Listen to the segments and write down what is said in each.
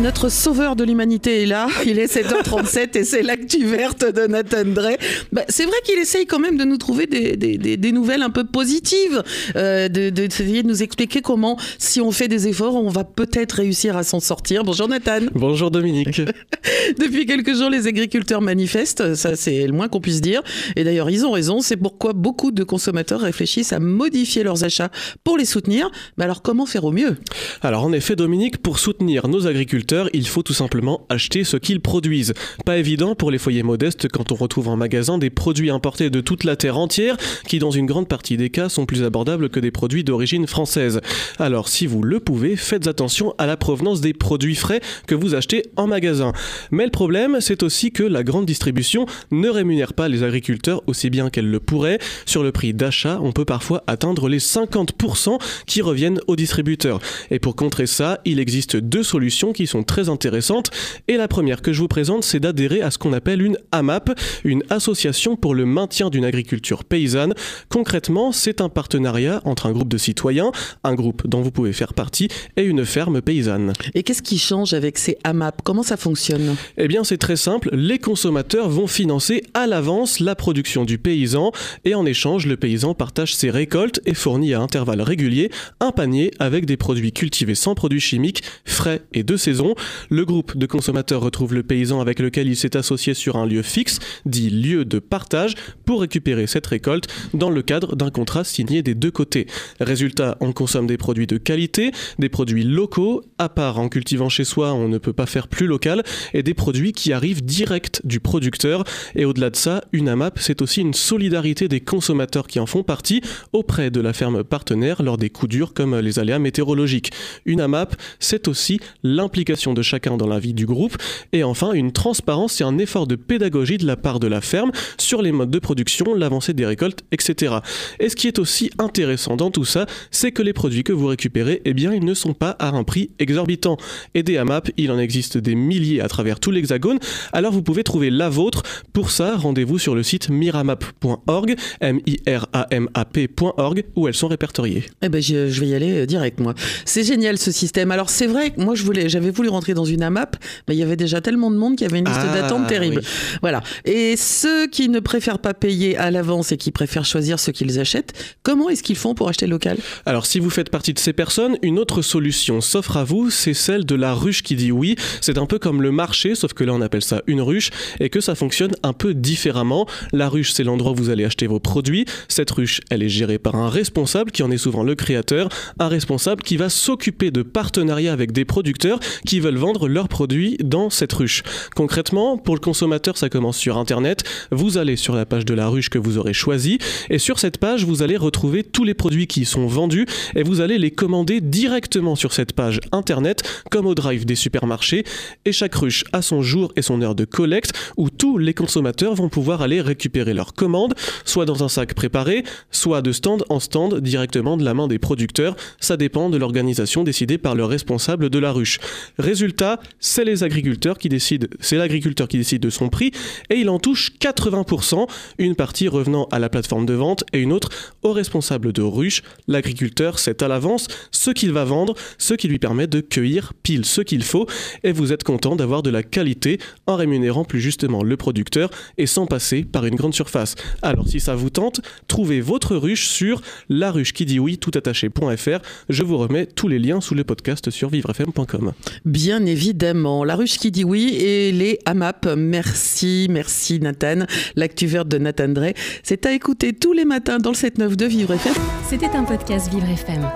Notre sauveur de l'humanité est là. Il est 7h37 et c'est l'actu verte de Nathan Drey. Bah, c'est vrai qu'il essaye quand même de nous trouver des, des, des, nouvelles un peu positives, euh, d'essayer de, de, nous expliquer comment, si on fait des efforts, on va peut-être réussir à s'en sortir. Bonjour Nathan. Bonjour Dominique. Depuis quelques jours, les agriculteurs manifestent. Ça, c'est le moins qu'on puisse dire. Et d'ailleurs, ils ont raison. C'est pourquoi beaucoup de consommateurs réfléchissent à modifier leurs achats pour les soutenir. Mais alors, comment faire au mieux? Alors, en effet, Dominique, pour soutenir nos agriculteurs, il faut tout simplement acheter ce qu'ils produisent. Pas évident pour les foyers modestes quand on retrouve en magasin des produits importés de toute la terre entière qui dans une grande partie des cas sont plus abordables que des produits d'origine française. Alors si vous le pouvez, faites attention à la provenance des produits frais que vous achetez en magasin. Mais le problème, c'est aussi que la grande distribution ne rémunère pas les agriculteurs aussi bien qu'elle le pourrait. Sur le prix d'achat, on peut parfois atteindre les 50% qui reviennent aux distributeurs. Et pour contrer ça, il existe deux solutions qui sont très intéressantes. Et la première que je vous présente, c'est d'adhérer à ce qu'on appelle une AMAP, une association pour le maintien d'une agriculture paysanne. Concrètement, c'est un partenariat entre un groupe de citoyens, un groupe dont vous pouvez faire partie, et une ferme paysanne. Et qu'est-ce qui change avec ces AMAP Comment ça fonctionne? Eh bien, c'est très simple. Les consommateurs vont financer à l'avance la production du paysan, et en échange, le paysan partage ses récoltes et fournit à intervalles réguliers un panier avec des produits cultivés sans produits chimiques, frais et de saison le groupe de consommateurs retrouve le paysan avec lequel il s'est associé sur un lieu fixe, dit lieu de partage, pour récupérer cette récolte dans le cadre d'un contrat signé des deux côtés. Résultat, on consomme des produits de qualité, des produits locaux, à part en cultivant chez soi, on ne peut pas faire plus local, et des produits qui arrivent direct du producteur. Et au-delà de ça, une AMAP, c'est aussi une solidarité des consommateurs qui en font partie auprès de la ferme partenaire lors des coups durs comme les aléas météorologiques. Une AMAP, c'est aussi l'implication de chacun dans la vie du groupe, et enfin une transparence et un effort de pédagogie de la part de la ferme sur les modes de production, l'avancée des récoltes, etc. Et ce qui est aussi intéressant dans tout ça, c'est que les produits que vous récupérez, eh bien, ils ne sont pas à un prix exorbitant. Et des AMAP, il en existe des milliers à travers tout l'hexagone, alors vous pouvez trouver la vôtre. Pour ça, rendez-vous sur le site miramap.org, M-I-R-A-M-A-P.org, où elles sont répertoriées. Eh ben, je, vais y aller euh, direct, moi. C'est génial ce système. Alors, c'est vrai, moi, je voulais, j'avais voulu rentrer dans une AMAP, mais il y avait déjà tellement de monde qu'il y avait une liste ah, d'attente terrible. Voilà. Et ceux qui ne préfèrent pas payer à l'avance et qui préfèrent choisir ce qu'ils achètent, comment est-ce qu'ils font pour acheter local? Alors, si vous faites partie de ces personnes, une autre solution s'offre à vous, c'est celle de la ruche qui dit oui. C'est un peu comme le marché, sauf que là on appelle ça une ruche et que ça fonctionne un peu différemment. La ruche, c'est l'endroit où vous allez acheter vos produits. Cette ruche, elle est gérée par un responsable qui en est souvent le créateur, un responsable qui va s'occuper de partenariats avec des producteurs qui veulent vendre leurs produits dans cette ruche. Concrètement, pour le consommateur, ça commence sur Internet. Vous allez sur la page de la ruche que vous aurez choisie et sur cette page, vous allez retrouver tous les produits qui sont vendus et vous allez les commander directement sur cette page Internet comme au drive des supermarchés et chaque ruche a son jour et son heure de collecte tous les consommateurs vont pouvoir aller récupérer leurs commandes, soit dans un sac préparé, soit de stand en stand directement de la main des producteurs. Ça dépend de l'organisation décidée par le responsable de la ruche. Résultat, c'est les agriculteurs qui décident, c'est l'agriculteur qui décide de son prix et il en touche 80%, une partie revenant à la plateforme de vente et une autre au responsable de ruche. L'agriculteur sait à l'avance ce qu'il va vendre, ce qui lui permet de cueillir pile ce qu'il faut et vous êtes content d'avoir de la qualité en rémunérant plus justement le producteur et sans passer par une grande surface. Alors si ça vous tente, trouvez votre ruche sur la ruche qui dit oui tout attaché.fr. Je vous remets tous les liens sous le podcast sur vivrefm.com. Bien évidemment. La ruche qui dit oui et les AMAP. Merci, merci Nathan. L'actu verte de Nathan Drey. C'est à écouter tous les matins dans le 7-9 de Vivre FM. C'était un podcast Vivre FM.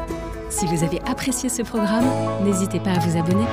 Si vous avez apprécié ce programme, n'hésitez pas à vous abonner.